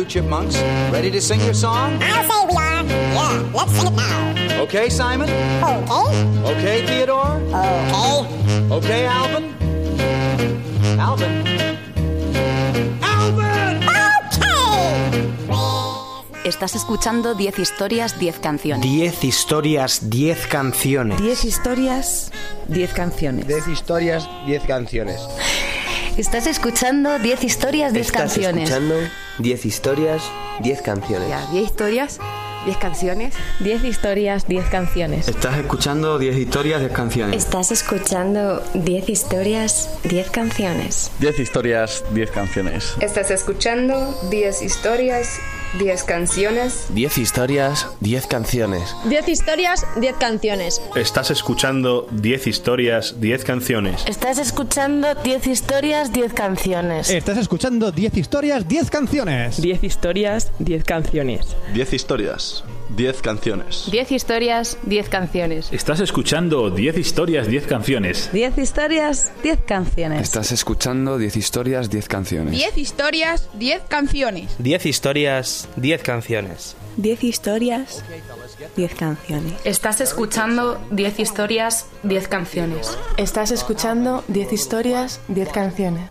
you, chipmunks? Ready to sing your song? I'll say we are. Yeah, let's sing it now. Okay, Simon? Okay. Okay, Theodore? Okay. Okay, Alvin? Alvin? Alvin! Okay. Estás escuchando 10 historias, 10 canciones. 10 historias, 10 canciones. 10 historias, 10 canciones. 10 historias, 10 canciones. Estás escuchando 10 historias, 10 Estás canciones. escuchando 10 historias, 10 canciones. Ya, 10 historias, 10 canciones. 10 historias, 10 canciones. Estás escuchando 10 historias, 10 canciones. Estás escuchando 10 historias, 10 canciones. 10 historias, 10 canciones. Estás escuchando 10 historias, 10 canciones. 10 historias, 10 canciones. 10 historias, 10 canciones. Estás escuchando 10 historias, 10 canciones. Estás escuchando 10 historias, 10 canciones. Estás escuchando 10 historias, 10 canciones. 10 historias, 10 canciones. 10 historias, 10 canciones. 10 historias, 10 canciones. Estás escuchando 10 historias, 10 canciones. 10 historias, 10 canciones. Estás escuchando 10 historias, 10 canciones. 10 historias, 10 canciones. 10 historias, 10 canciones. 10 historias, 10 canciones. Estás escuchando 10 historias, 10 canciones. Estás escuchando 10 historias, 10 canciones.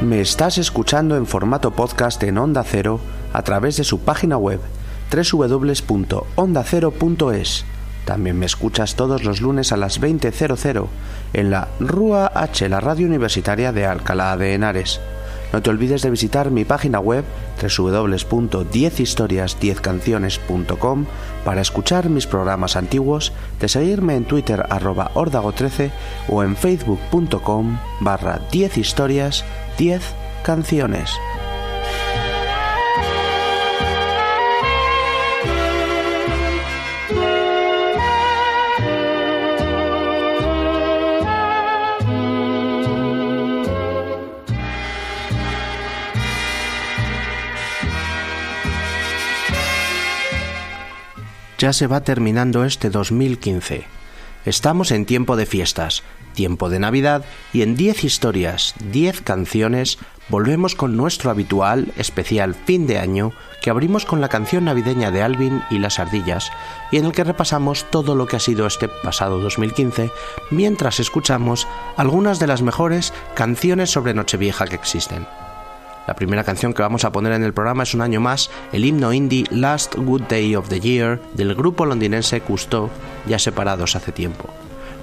Me estás escuchando en formato podcast en Onda Cero a través de su página web www.ondacero.es. También me escuchas todos los lunes a las 20.00 en la Rúa H, la radio universitaria de Alcalá de Henares. No te olvides de visitar mi página web www.10historias10canciones.com para escuchar mis programas antiguos, de seguirme en Twitter arroba ordago13 o en facebook.com barra 10 historias 10 canciones. Ya se va terminando este 2015. Estamos en tiempo de fiestas, tiempo de Navidad y en 10 historias, 10 canciones volvemos con nuestro habitual especial fin de año que abrimos con la canción navideña de Alvin y las ardillas y en el que repasamos todo lo que ha sido este pasado 2015 mientras escuchamos algunas de las mejores canciones sobre Nochevieja que existen. La primera canción que vamos a poner en el programa es un año más el himno indie Last Good Day of the Year del grupo londinense Cousteau, ya separados hace tiempo.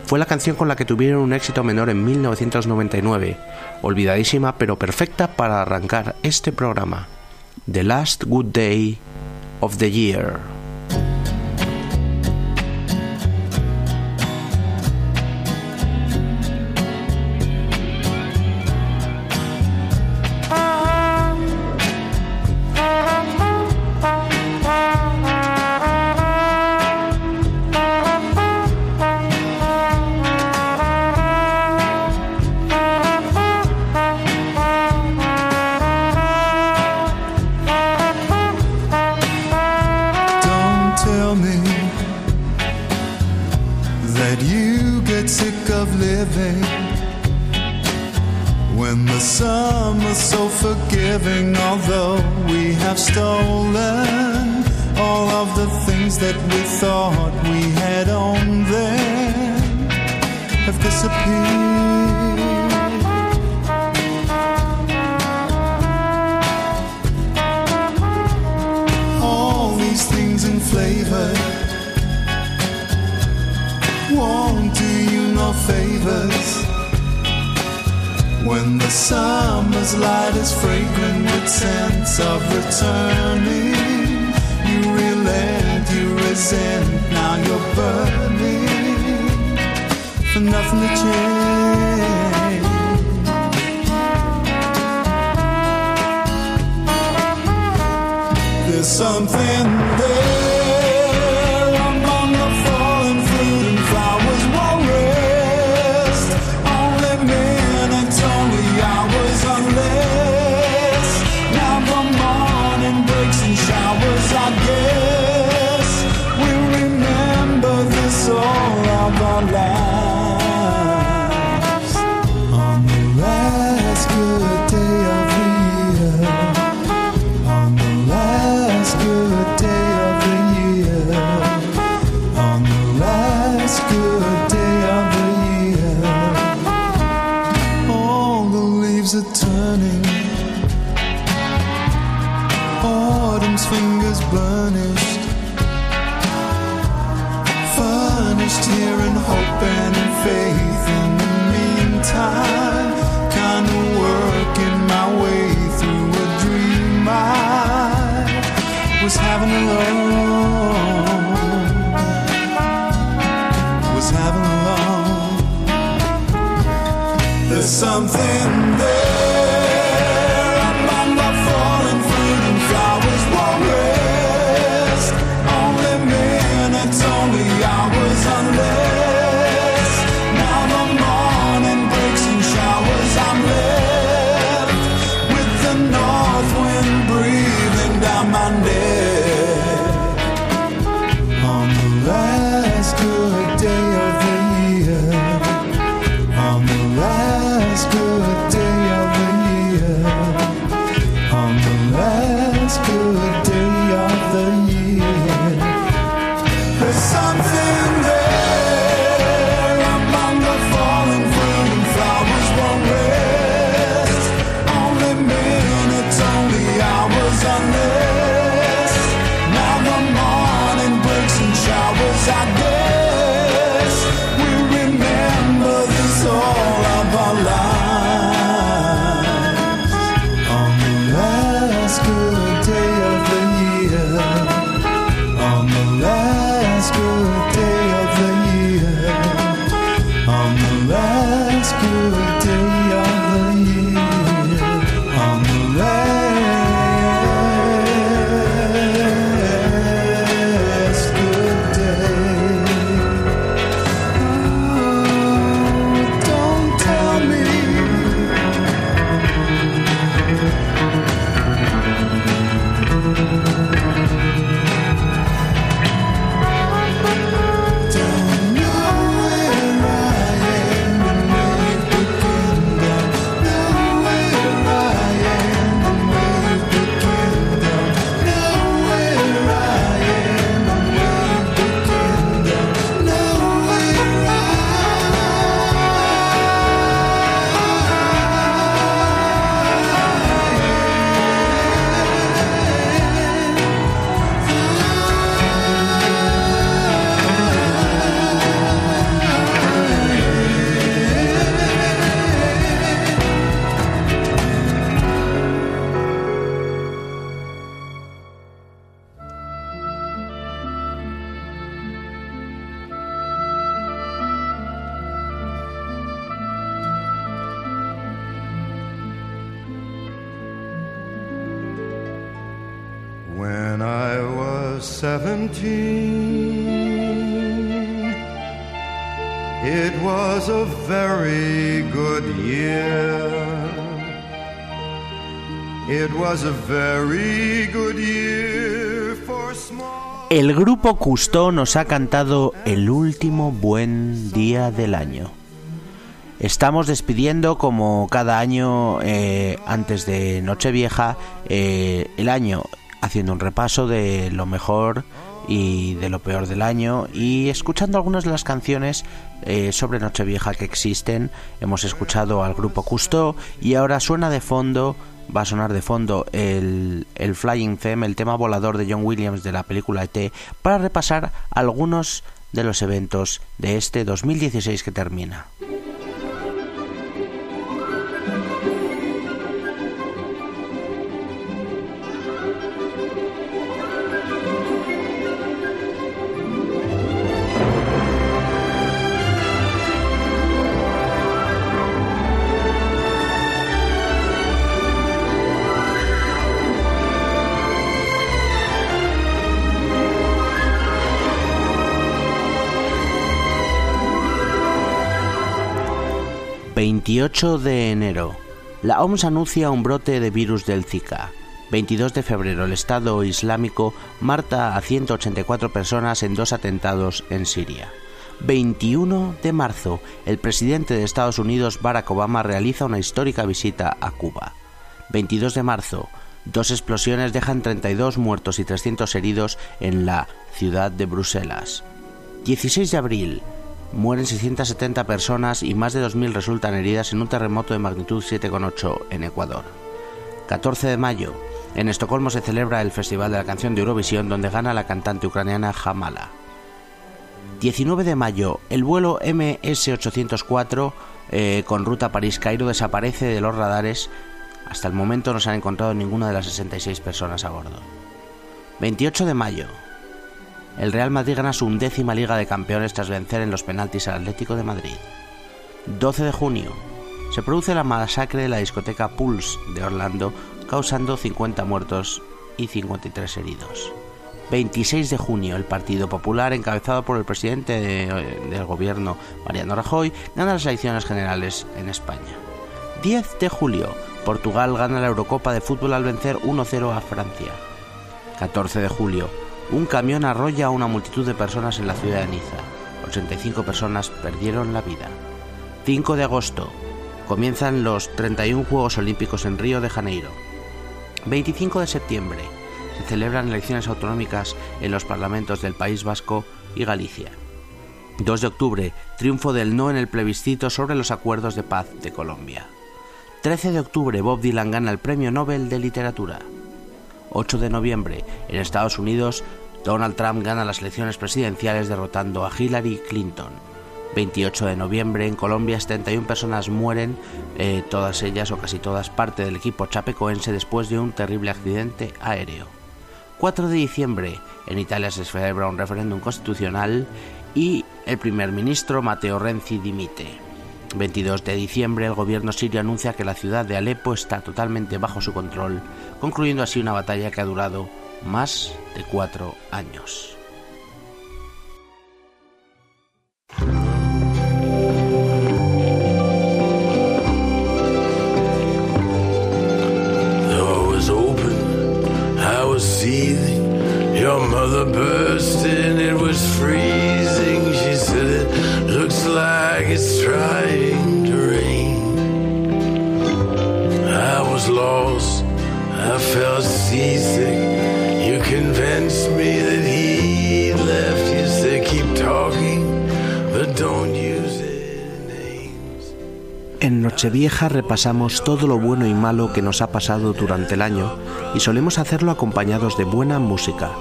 Fue la canción con la que tuvieron un éxito menor en 1999, olvidadísima pero perfecta para arrancar este programa. The Last Good Day of the Year. Of living when the summer's so forgiving. Although we have stolen all of the things that we thought we had on then have disappeared. all these things in flavor won't favors. When the summer's light is fragrant with scents of returning, you relent, you resent, now you're burning for nothing to change. There's something there. It was a very good year. It was a very good year for small... El grupo Custó nos ha cantado el último buen día del año. Estamos despidiendo como cada año eh, antes de Nochevieja eh, el año haciendo un repaso de lo mejor y de lo peor del año y escuchando algunas de las canciones eh, sobre Nochevieja que existen. Hemos escuchado al grupo Custo y ahora suena de fondo, va a sonar de fondo el, el Flying Theme, el tema volador de John Williams de la película ET, para repasar algunos de los eventos de este 2016 que termina. 28 de enero. La OMS anuncia un brote de virus del Zika. 22 de febrero, el Estado Islámico mata a 184 personas en dos atentados en Siria. 21 de marzo, el presidente de Estados Unidos, Barack Obama, realiza una histórica visita a Cuba. 22 de marzo, dos explosiones dejan 32 muertos y 300 heridos en la ciudad de Bruselas. 16 de abril, mueren 670 personas y más de 2.000 resultan heridas en un terremoto de magnitud 7,8 en Ecuador. 14 de mayo, en Estocolmo se celebra el Festival de la Canción de Eurovisión donde gana la cantante ucraniana Jamala. 19 de mayo, el vuelo MS-804 eh, con ruta París-Cairo desaparece de los radares. Hasta el momento no se han encontrado ninguna de las 66 personas a bordo. 28 de mayo, el Real Madrid gana su undécima Liga de Campeones tras vencer en los penaltis al Atlético de Madrid. 12 de junio, se produce la masacre de la discoteca Pulse de Orlando, causando 50 muertos y 53 heridos. 26 de junio, el Partido Popular, encabezado por el presidente del gobierno, Mariano Rajoy, gana las elecciones generales en España. 10 de julio, Portugal gana la Eurocopa de fútbol al vencer 1-0 a Francia. 14 de julio, un camión arrolla a una multitud de personas en la ciudad de Niza. 85 personas perdieron la vida. 5 de agosto, comienzan los 31 Juegos Olímpicos en Río de Janeiro. 25 de septiembre, se celebran elecciones autonómicas en los parlamentos del País Vasco y Galicia. 2 de octubre, triunfo del no en el plebiscito sobre los acuerdos de paz de Colombia. 13 de octubre, Bob Dylan gana el Premio Nobel de Literatura. 8 de noviembre, en Estados Unidos, Donald Trump gana las elecciones presidenciales derrotando a Hillary Clinton. 28 de noviembre, en Colombia, 71 personas mueren, eh, todas ellas o casi todas parte del equipo chapecoense después de un terrible accidente aéreo. 4 de diciembre, en Italia se celebra un referéndum constitucional y el primer ministro Matteo Renzi dimite. 22 de diciembre, el gobierno sirio anuncia que la ciudad de Alepo está totalmente bajo su control, concluyendo así una batalla que ha durado más de cuatro años. Your I felt seasick. You convinced me that he left. You keep talking, but don't use it. En Nochevieja repasamos todo lo bueno y malo que nos ha pasado durante el año y solemos hacerlo acompañados de buena música.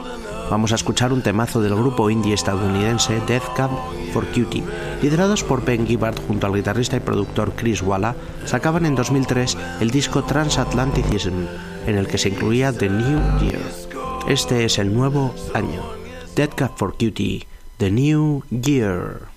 Vamos a escuchar un temazo del grupo indie estadounidense Death Cab for Cutie. Liderados por Ben Gibbard junto al guitarrista y productor Chris Walla, sacaban en 2003 el disco Transatlanticism, en el que se incluía The New Year. Este es el nuevo año. Death Cab for Cutie, The New Year.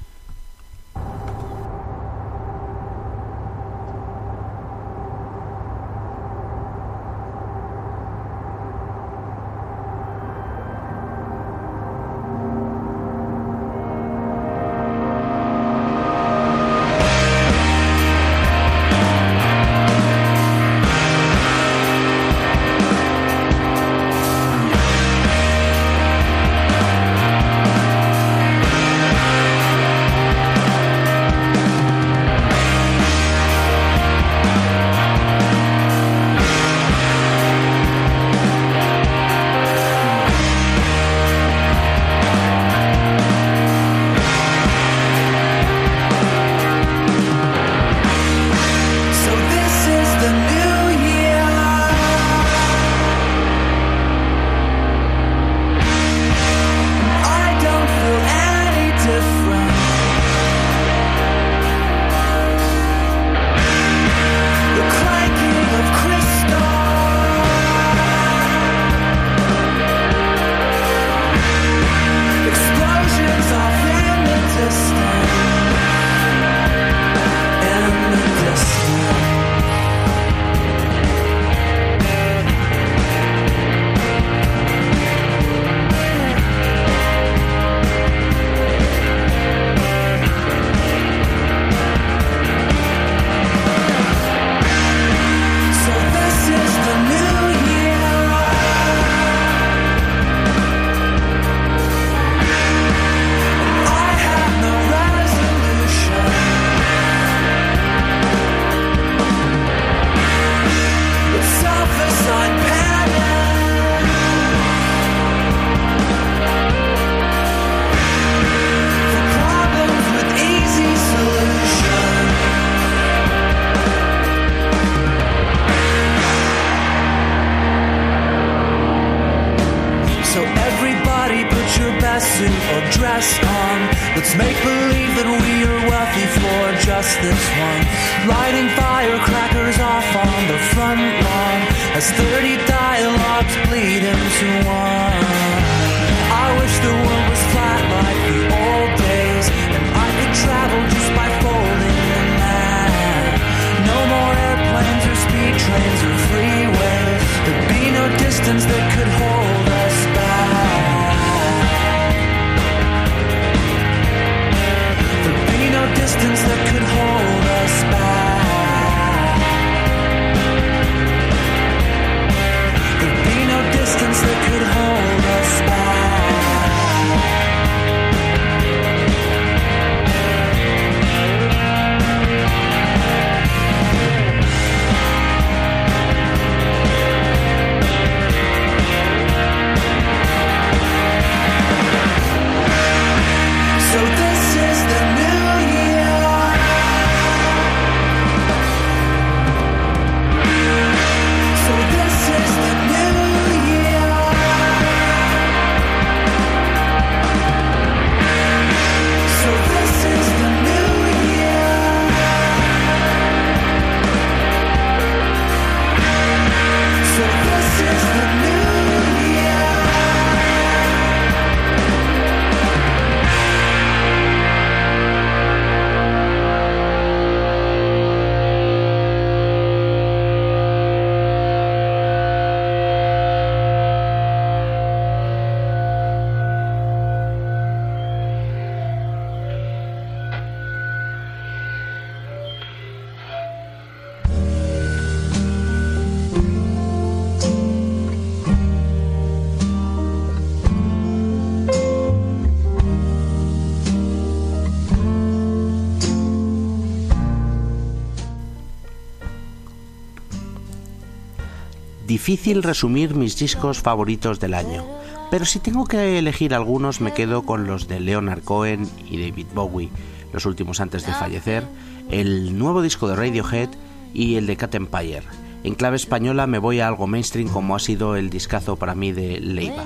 Difícil resumir mis discos favoritos del año, pero si tengo que elegir algunos me quedo con los de Leonard Cohen y David Bowie, los últimos antes de fallecer, el nuevo disco de Radiohead y el de Cat Empire. En clave española me voy a algo mainstream como ha sido el discazo para mí de Leiva.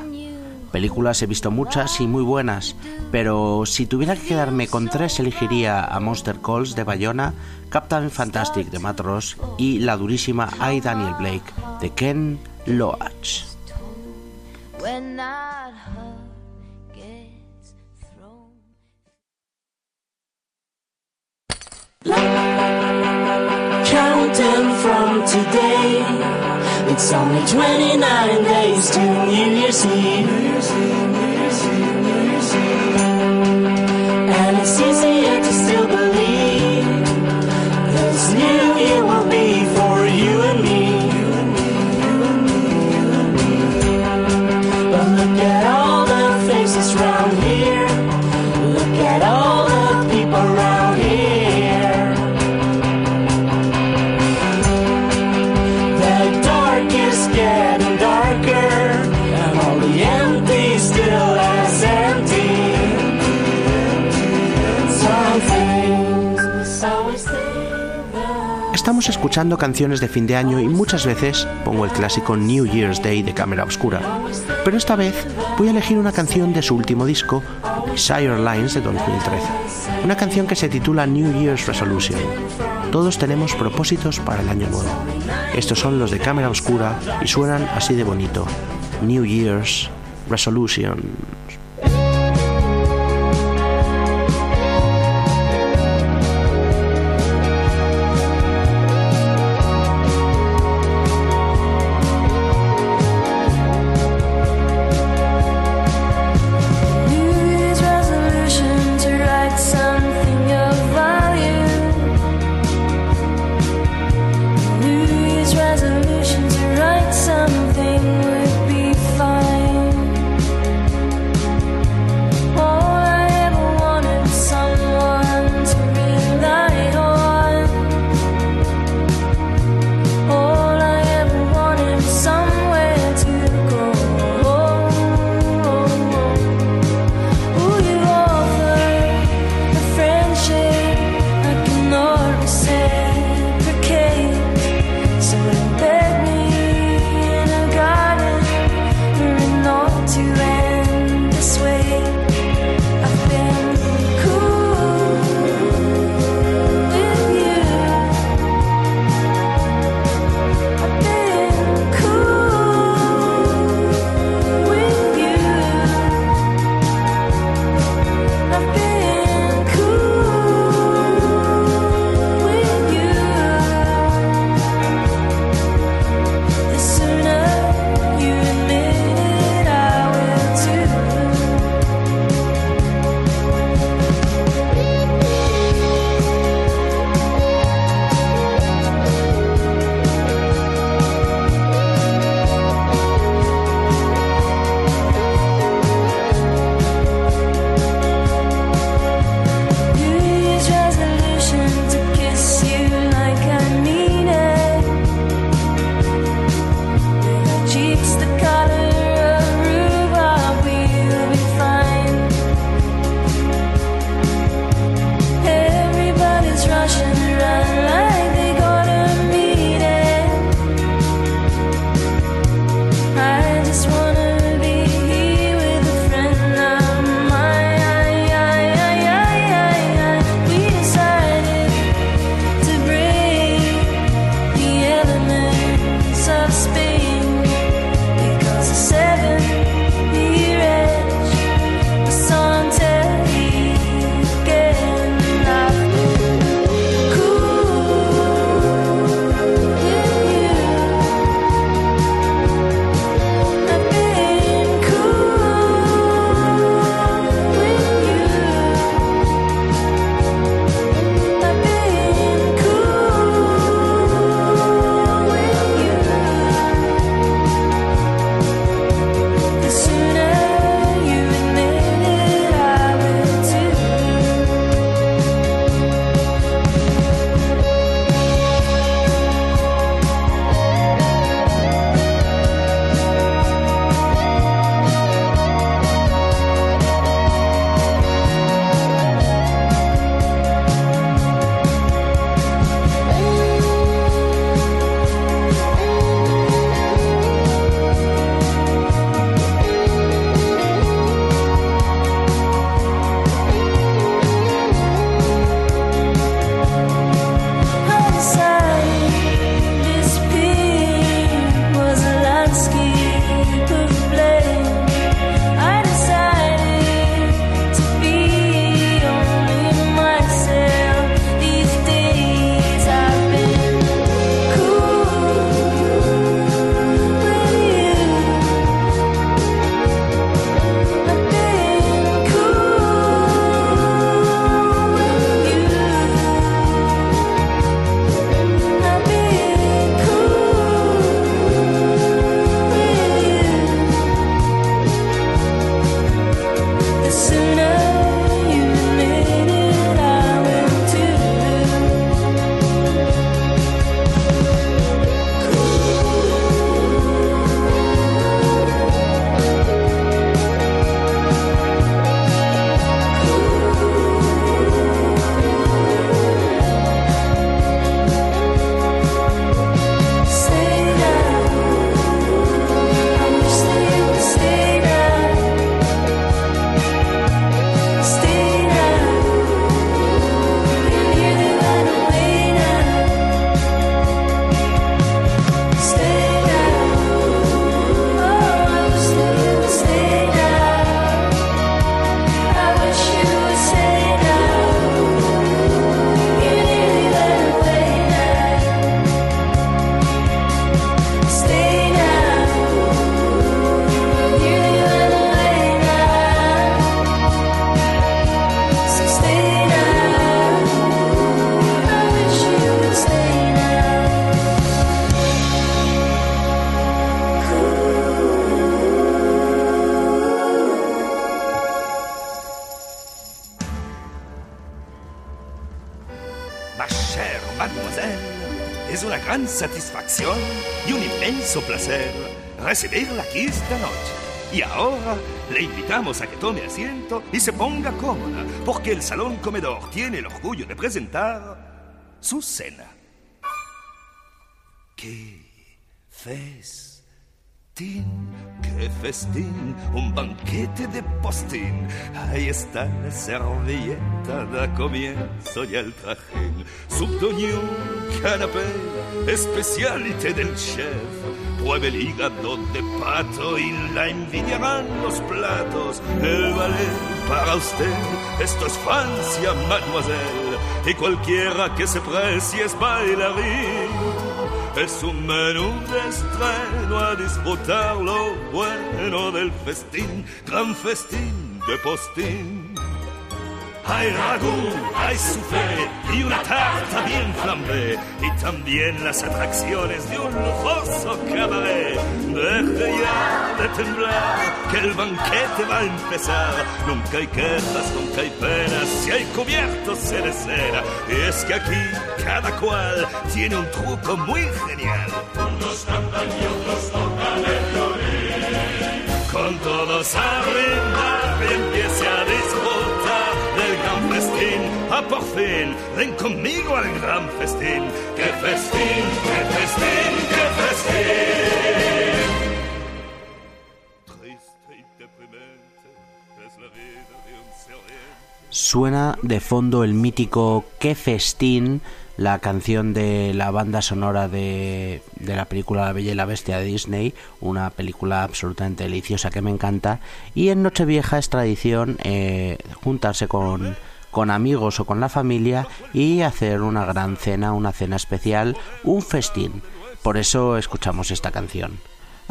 Películas he visto muchas y muy buenas, pero si tuviera que quedarme con tres elegiría a Monster Calls de Bayona, Captain Fantastic de Matt Ross y la durísima I Daniel Blake de Ken Loach. From today, it's only 29 days to New Year's Eve. Escuchando canciones de fin de año y muchas veces pongo el clásico New Year's Day de Cámara Obscura. Pero esta vez voy a elegir una canción de su último disco, Desire Lines de 2013. Una canción que se titula New Year's Resolution. Todos tenemos propósitos para el año nuevo. Estos son los de Cámara Oscura y suenan así de bonito. New Year's Resolution. Tome asiento y se ponga cómoda, porque el Salón Comedor tiene el orgullo de presentar su cena. ¡Qué festín! ¡Qué festín! Un banquete de postín. Ahí está la servilleta, da comienzo ya el trajín. Subdoñón, canapé, especialité del chef. Pruebe el hígado de pato y la envidiarán los platos. El ballet para usted, esto es Francia, mademoiselle. Y cualquiera que se precie es bailarín. Es un menú de estreno a disfrutar lo bueno del festín, gran festín de postín. Hay ragú, hay soufflé y una tarta bien flambé. Y también las atracciones de un lujoso cabaret. Deje ya de temblar, que el banquete va a empezar. Nunca hay quejas, nunca hay penas, si hay cubiertos se cera. Y es que aquí cada cual tiene un truco muy genial. Unos cantan y otros tocan el violín. Con todos a por fin, ven conmigo al gran festín. ¡Qué festín, qué festín, qué festín! Suena de fondo el mítico Qué festín, la canción de la banda sonora de, de, la película La Bella y la Bestia de Disney, una película absolutamente deliciosa que me encanta. Y en Nochevieja es tradición eh, juntarse con, con amigos o con la familia y hacer una gran cena, una cena especial, un festín. Por eso escuchamos esta canción.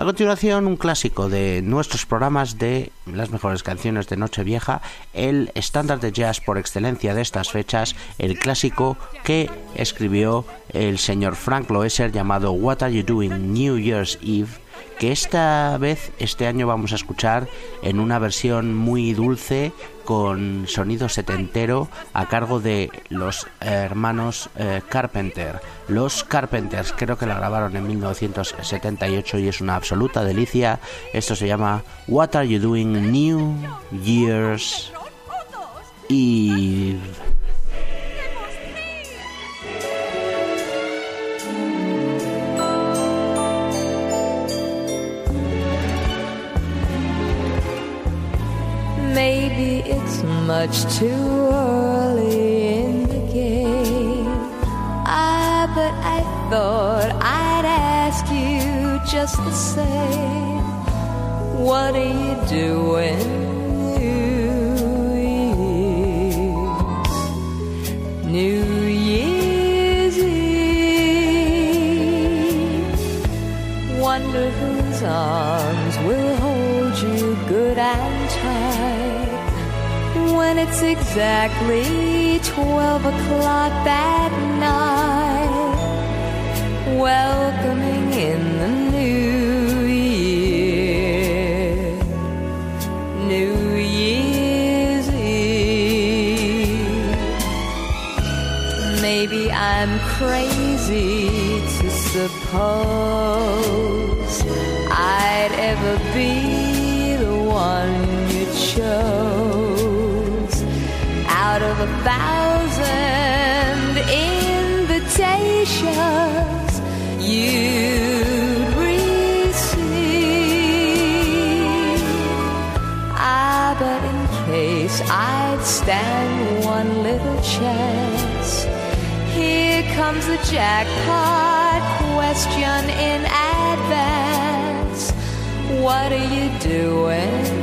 A continuación, un clásico de nuestros programas de las mejores canciones de Nochevieja, el estándar de jazz por excelencia de estas fechas, el clásico que escribió el señor Frank Loesser llamado What Are You Doing New Year's Eve, que esta vez, este año vamos a escuchar en una versión muy dulce con sonido setentero a cargo de los hermanos eh, Carpenter. Los Carpenters creo que la grabaron en 1978 y es una absoluta delicia. Esto se llama What Are You Doing New Year's Eve. Maybe it's much too early in the game. Ah, but I thought I'd ask you just the same. What are you doing? New Year's, New Year's Eve. Wonder whose arms when it's exactly 12 o'clock that night. Welcoming in the new year, New Year's Eve. Maybe I'm crazy to suppose I'd ever be thousand invitations you'd receive. Ah, but in case I'd stand one little chance, here comes the jackpot question in advance. What are you doing?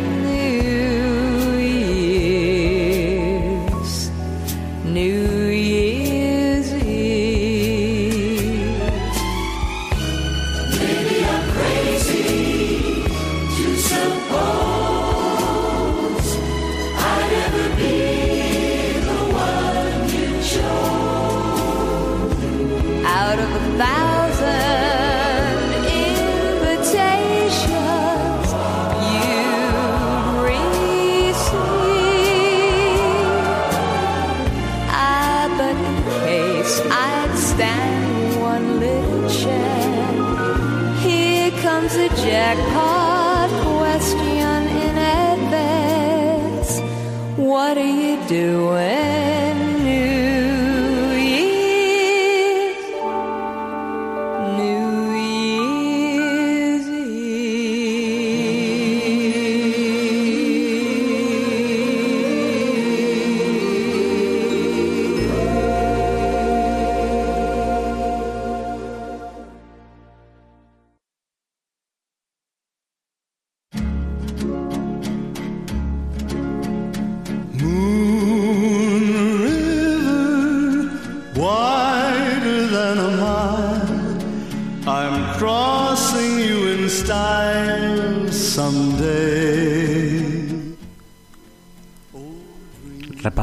do it.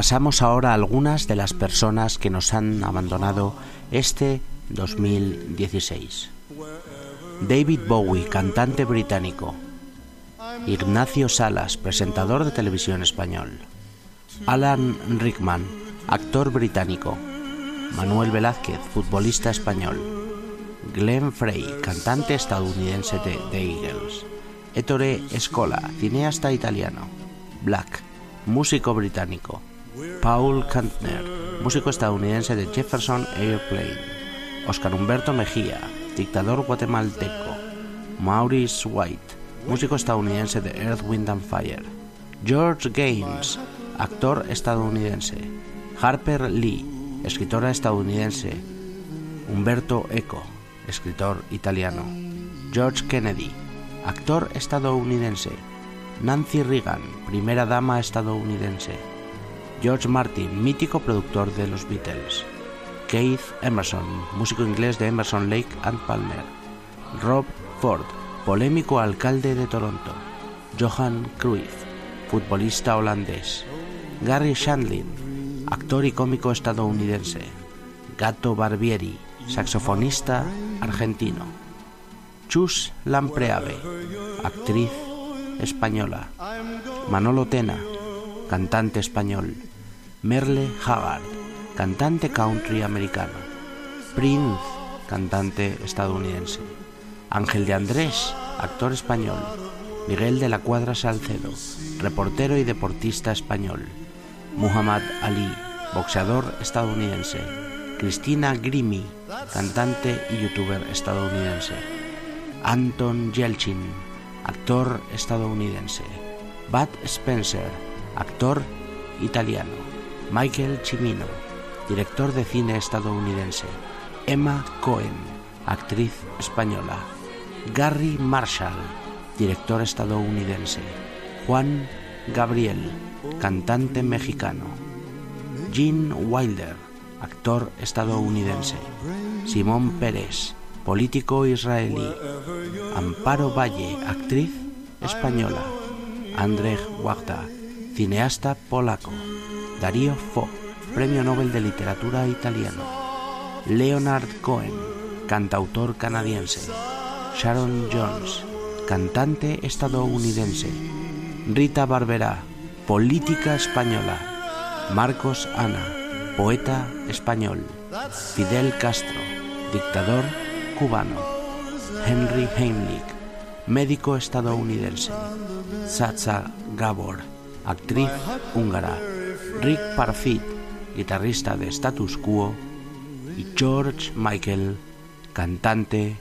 Repasamos ahora algunas de las personas que nos han abandonado este 2016. David Bowie, cantante británico. Ignacio Salas, presentador de televisión español. Alan Rickman, actor británico. Manuel Velázquez, futbolista español. Glenn Frey, cantante estadounidense de The Eagles. Ettore Scola, cineasta italiano. Black, músico británico. Paul Kantner, músico estadounidense de Jefferson Airplane. Oscar Humberto Mejía, dictador guatemalteco. Maurice White, músico estadounidense de Earth, Wind and Fire. George Gaines, actor estadounidense. Harper Lee, escritora estadounidense. Humberto Eco, escritor italiano. George Kennedy, actor estadounidense. Nancy Reagan, primera dama estadounidense. George Martin, mítico productor de los Beatles. Keith Emerson, músico inglés de Emerson Lake and Palmer. Rob Ford, polémico alcalde de Toronto. Johan Cruyff, futbolista holandés. Gary Shandling, actor y cómico estadounidense. Gato Barbieri, saxofonista argentino. Chus Lampreave, actriz española. Manolo Tena, cantante español. Merle Haggard, cantante country americano. Prince, cantante estadounidense. Ángel de Andrés, actor español. Miguel de la Cuadra Salcedo, reportero y deportista español. Muhammad Ali, boxeador estadounidense. Cristina Grimi, cantante y youtuber estadounidense. Anton Yelchin, actor estadounidense. Bud Spencer, actor italiano. Michael Cimino, director de cine estadounidense. Emma Cohen, actriz española. Gary Marshall, director estadounidense. Juan Gabriel, cantante mexicano. Gene Wilder, actor estadounidense. Simón Pérez, político israelí. Amparo Valle, actriz española. Andrzej Wajda, cineasta polaco. Darío Fo, premio Nobel de Literatura italiano. Leonard Cohen, cantautor canadiense. Sharon Jones, cantante estadounidense. Rita Barberá, política española. Marcos Ana, poeta español. Fidel Castro, dictador cubano. Henry Heimlich, médico estadounidense. Sacha Gabor, actriz húngara. Rick Parfit, guitarrista de Status Quo. Y George Michael, cantante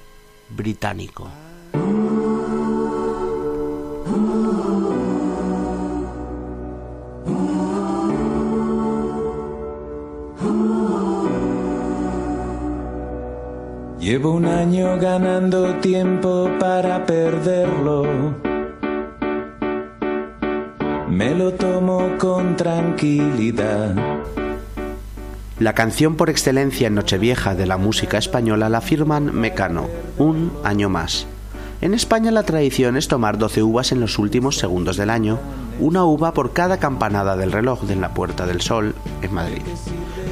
británico. Llevo un año ganando tiempo para perderlo. Me lo tomo con tranquilidad. La canción por excelencia en Nochevieja de la música española la firman Mecano, un año más. En España la tradición es tomar 12 uvas en los últimos segundos del año, una uva por cada campanada del reloj de la Puerta del Sol en Madrid.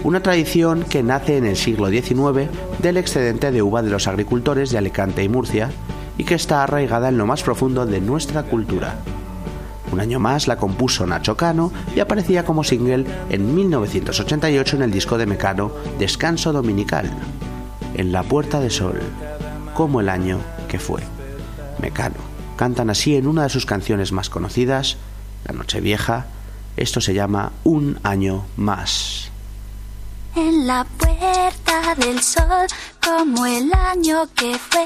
Una tradición que nace en el siglo XIX del excedente de uva de los agricultores de Alicante y Murcia y que está arraigada en lo más profundo de nuestra cultura. Un año más la compuso Nacho Cano y aparecía como single en 1988 en el disco de Mecano Descanso Dominical, en La Puerta de Sol, como el año que fue. Mecano. Cantan así en una de sus canciones más conocidas, La Nochevieja. Esto se llama Un año más. En la puerta del sol, como el año que fue.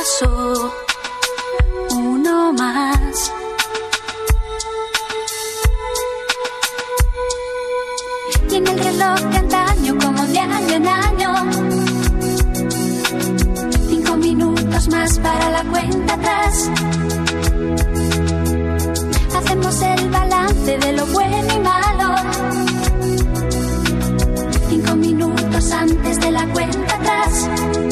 pasó uno más. Y en el reloj de antaño, como de año en año, cinco minutos más para la cuenta atrás. Hacemos el balance de lo bueno y malo. Cinco minutos antes de la cuenta atrás.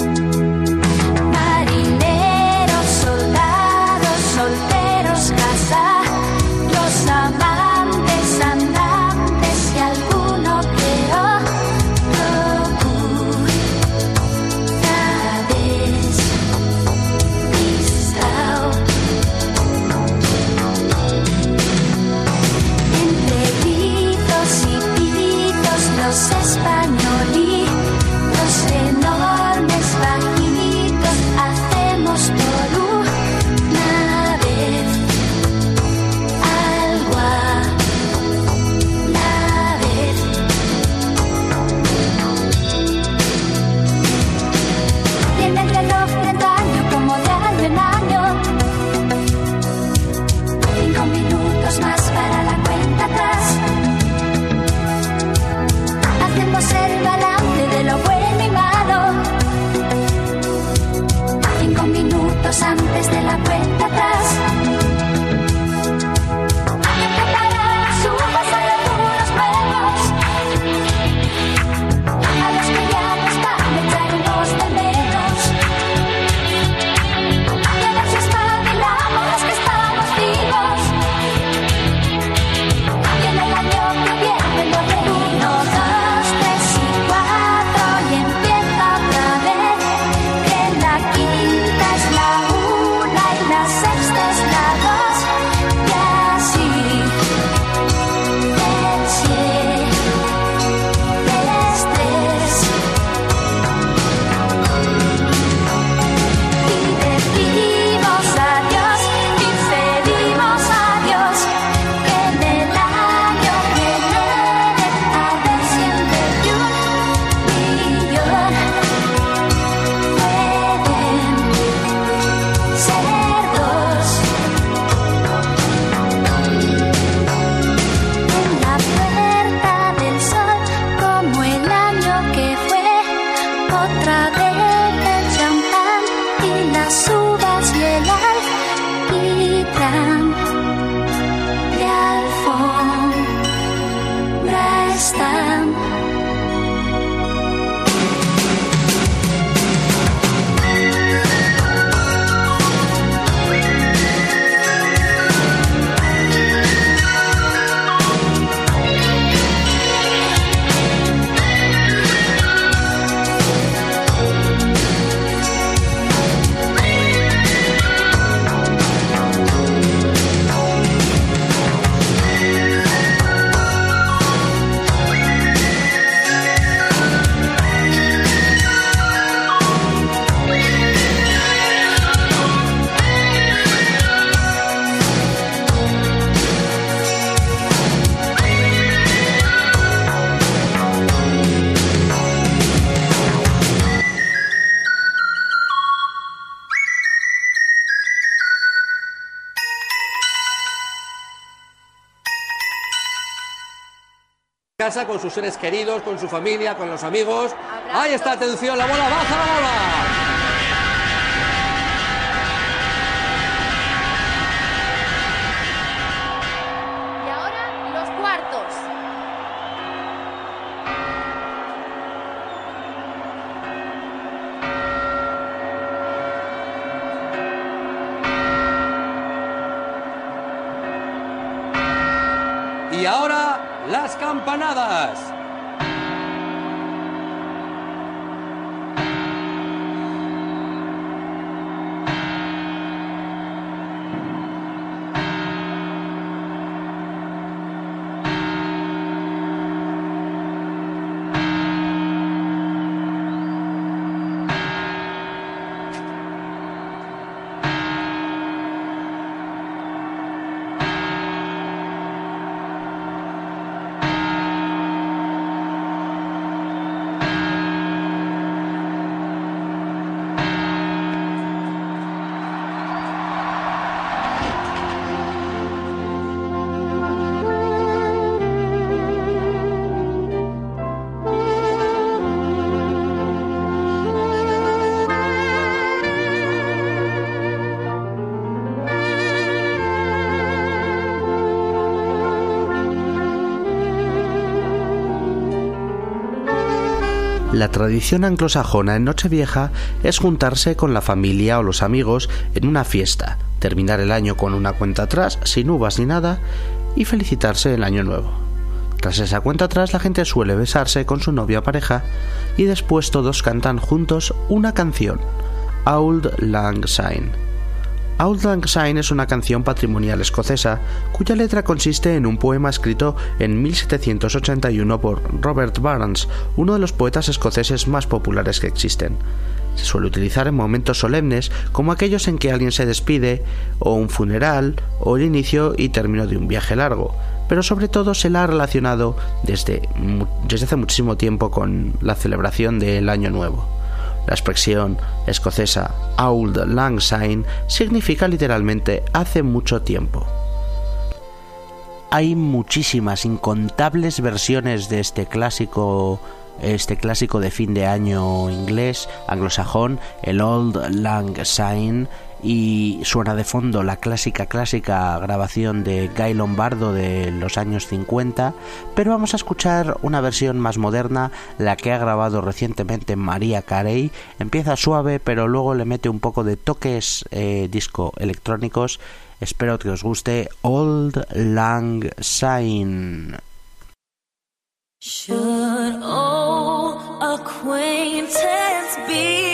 Casa con sus seres queridos, con su familia, con los amigos. Ahí está, atención, la bola, baja la bola. Campanadas. La tradición anglosajona en Nochevieja es juntarse con la familia o los amigos en una fiesta, terminar el año con una cuenta atrás, sin uvas ni nada, y felicitarse el año nuevo. Tras esa cuenta atrás la gente suele besarse con su novia o pareja y después todos cantan juntos una canción, Auld Lang Syne. Auld Lang Syne es una canción patrimonial escocesa cuya letra consiste en un poema escrito en 1781 por Robert Burns, uno de los poetas escoceses más populares que existen. Se suele utilizar en momentos solemnes como aquellos en que alguien se despide, o un funeral, o el inicio y término de un viaje largo, pero sobre todo se la ha relacionado desde, desde hace muchísimo tiempo con la celebración del Año Nuevo. La expresión escocesa Auld Lang Syne significa literalmente hace mucho tiempo. Hay muchísimas, incontables versiones de este clásico este clásico de fin de año inglés, anglosajón, el Old Lang Syne, y suena de fondo la clásica, clásica grabación de Guy Lombardo de los años 50, pero vamos a escuchar una versión más moderna, la que ha grabado recientemente María Carey. Empieza suave, pero luego le mete un poco de toques eh, disco electrónicos. Espero que os guste Old Lang Syne. Should be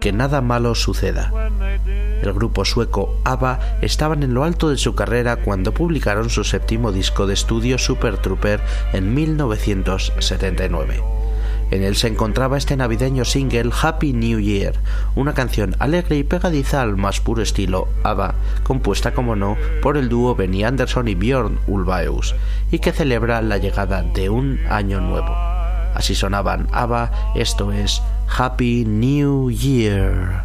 que nada malo suceda. El grupo sueco ABBA estaban en lo alto de su carrera cuando publicaron su séptimo disco de estudio Super Trooper en 1979. En él se encontraba este navideño single Happy New Year, una canción alegre y pegadiza al más puro estilo ABBA, compuesta como no por el dúo Benny Anderson y Björn Ulvaeus, y que celebra la llegada de un año nuevo. Así sonaban ABBA, esto es Happy New Year.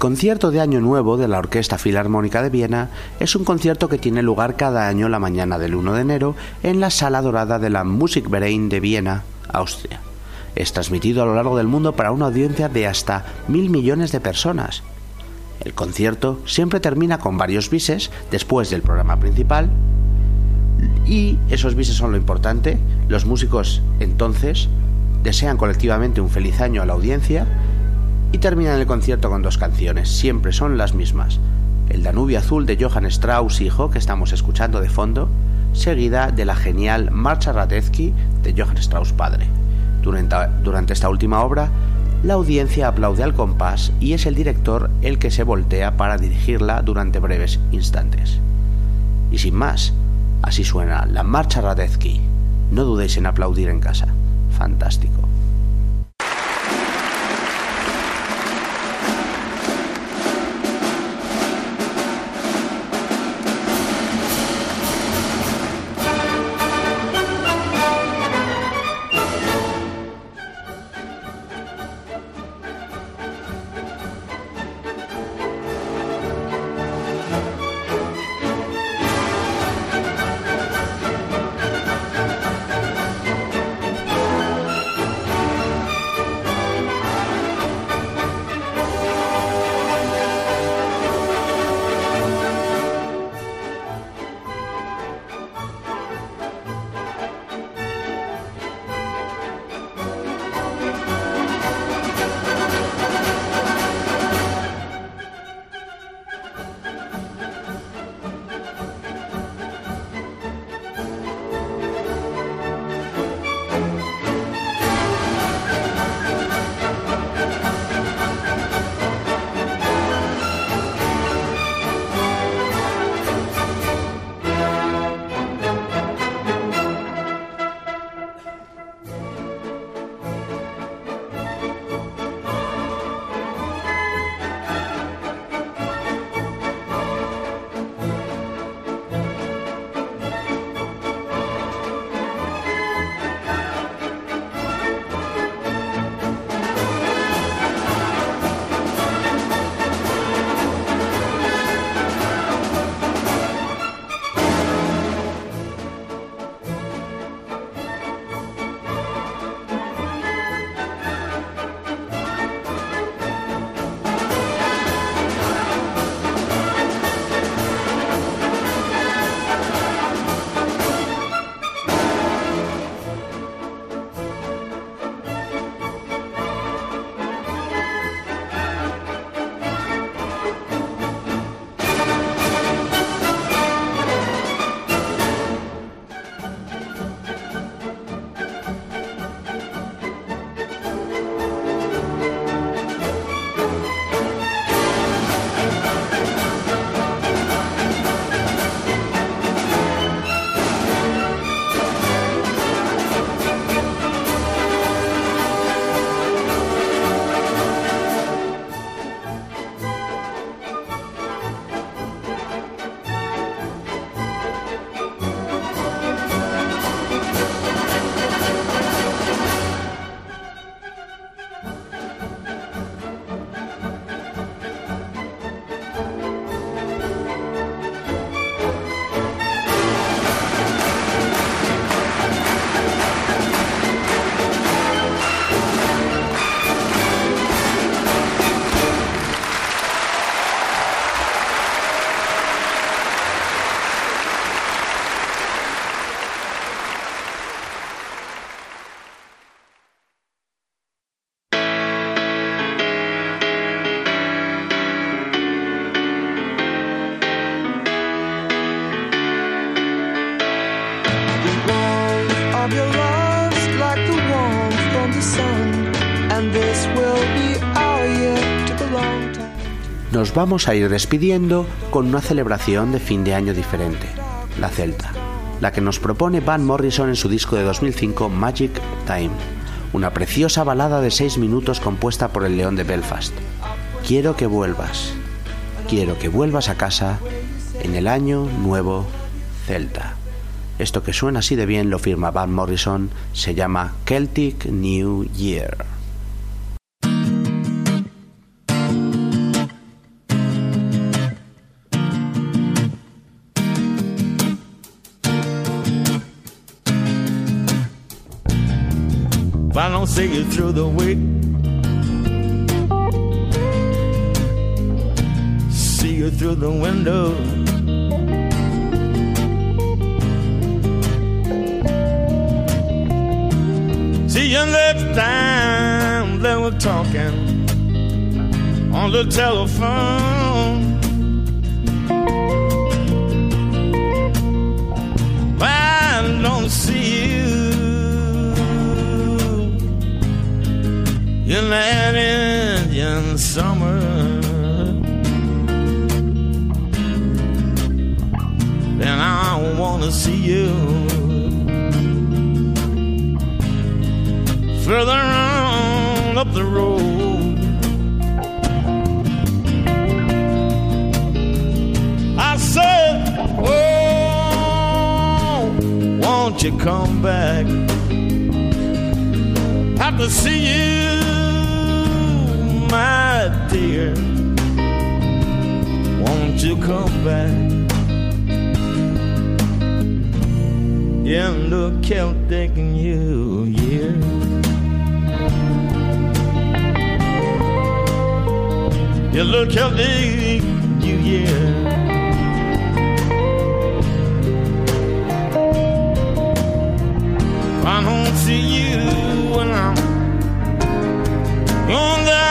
Concierto de Año Nuevo de la Orquesta Filarmónica de Viena es un concierto que tiene lugar cada año la mañana del 1 de enero en la Sala Dorada de la Musikverein de Viena, Austria. Es transmitido a lo largo del mundo para una audiencia de hasta mil millones de personas. El concierto siempre termina con varios bises después del programa principal y esos bises son lo importante. Los músicos entonces desean colectivamente un feliz año a la audiencia y terminan el concierto con dos canciones, siempre son las mismas. El Danubio Azul de Johann Strauss hijo, que estamos escuchando de fondo, seguida de la genial Marcha Radetzky de Johann Strauss padre. Durante, esta última obra, la audiencia aplaude al compás y es el director el que se voltea para dirigirla durante breves instantes. Y sin más, así suena la Marcha Radetzky. No dudéis en aplaudir en casa. Fantástico. Nos vamos a ir despidiendo con una celebración de fin de año diferente, la Celta, la que nos propone Van Morrison en su disco de 2005 Magic Time, una preciosa balada de 6 minutos compuesta por el León de Belfast. Quiero que vuelvas, quiero que vuelvas a casa en el año nuevo Celta. Esto que suena así de bien lo firma Van Morrison, se llama Celtic New Year. If I don't see you through the week, see you through the window. See you next time that we're talking on the telephone. In that Indian summer. Then I wanna see you further on up the road. I said, Oh, won't you come back? Have to see you, my dear. Won't you come back? In the Celtic New Year. You look Celtic New Year. I don't see you when I'm on down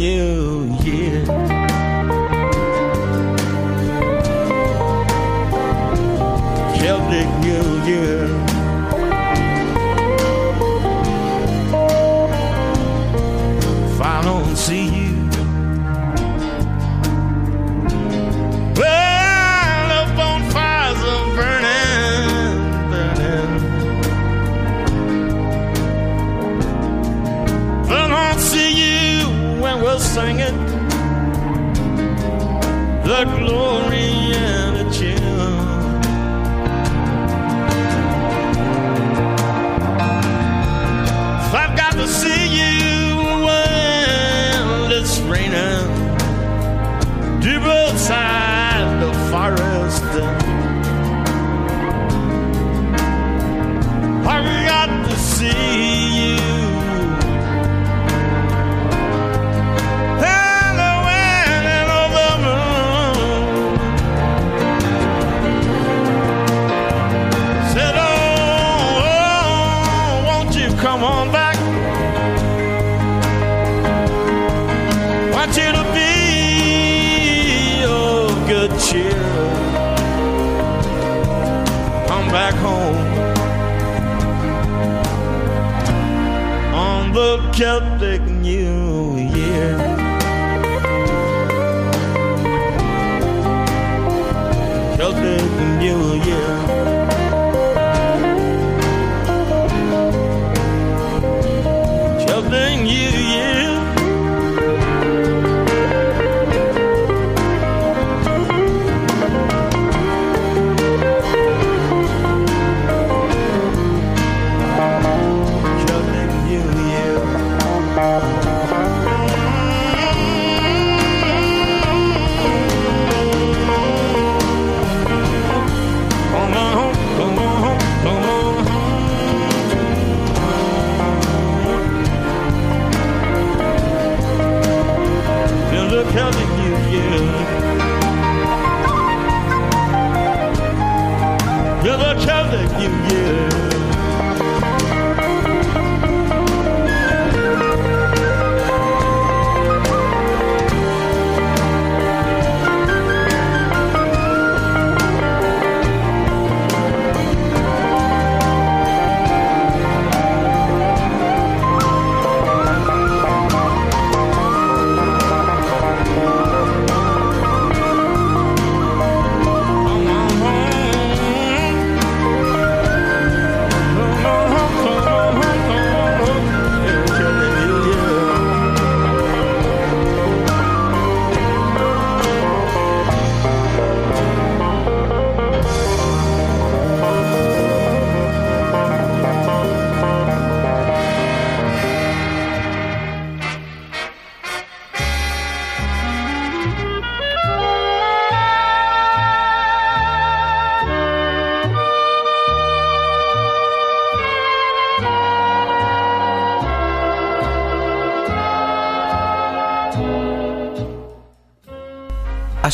Celtic the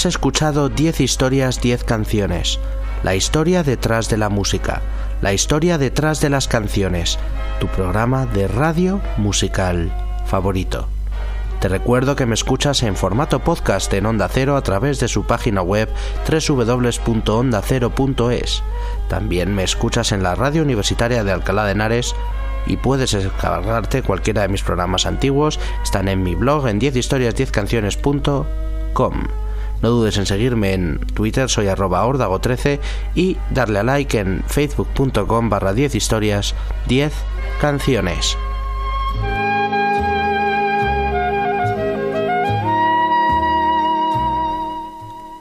Escuchado 10 historias, 10 canciones. La historia detrás de la música, la historia detrás de las canciones. Tu programa de radio musical favorito. Te recuerdo que me escuchas en formato podcast en Onda Cero a través de su página web www.ondacero.es. También me escuchas en la radio universitaria de Alcalá de Henares y puedes descargarte cualquiera de mis programas antiguos. Están en mi blog en 10historias10canciones.com. No dudes en seguirme en Twitter, soy arroba ordago13 y darle a like en facebook.com barra 10 historias 10 canciones.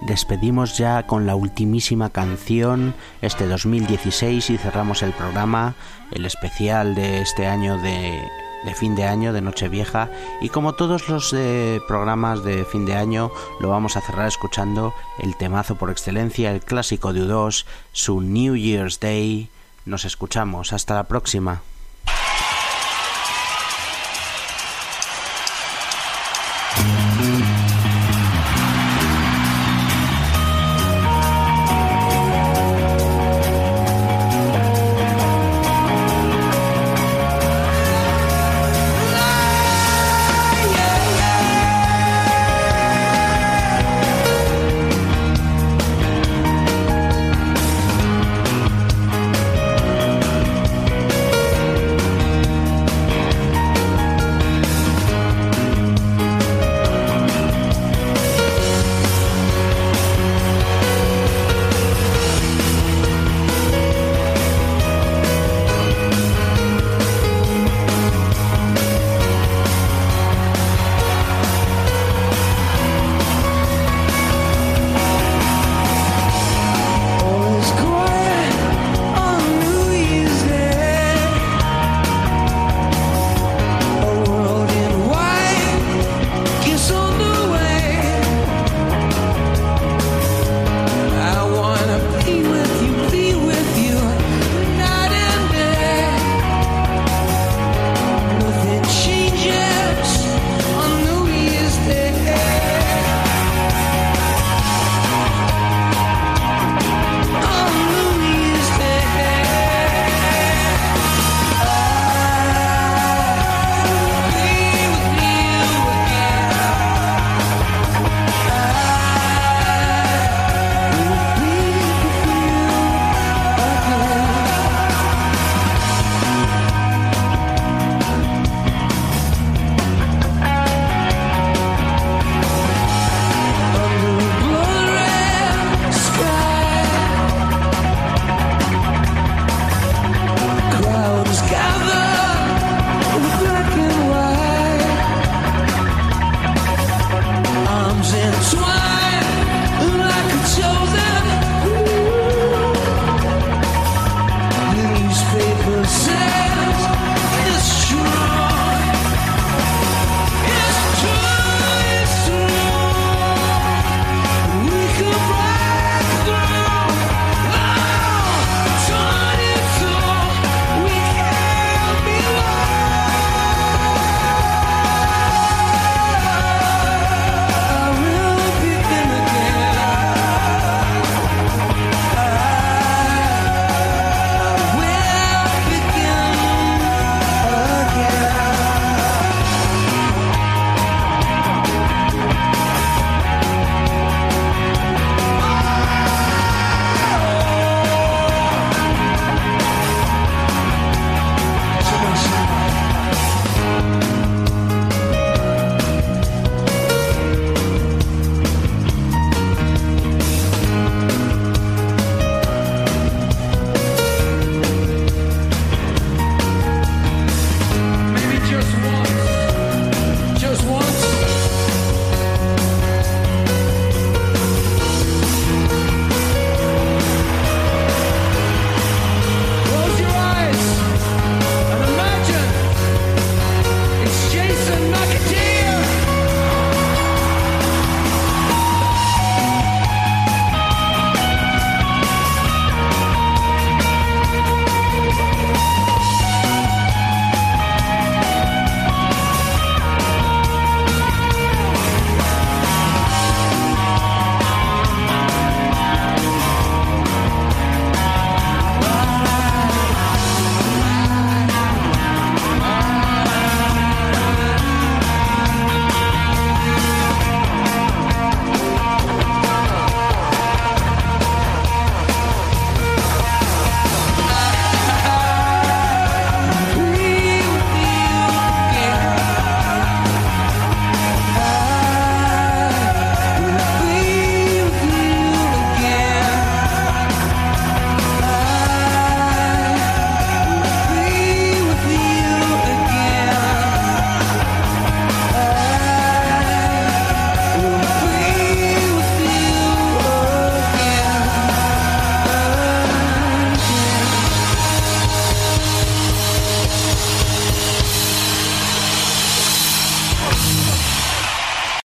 despedimos ya con la ultimísima canción este 2016 y cerramos el programa, el especial de este año de, de fin de año, de Nochevieja. Y como todos los eh, programas de fin de año, lo vamos a cerrar escuchando el temazo por excelencia, el clásico de U2, su New Year's Day. Nos escuchamos. Hasta la próxima.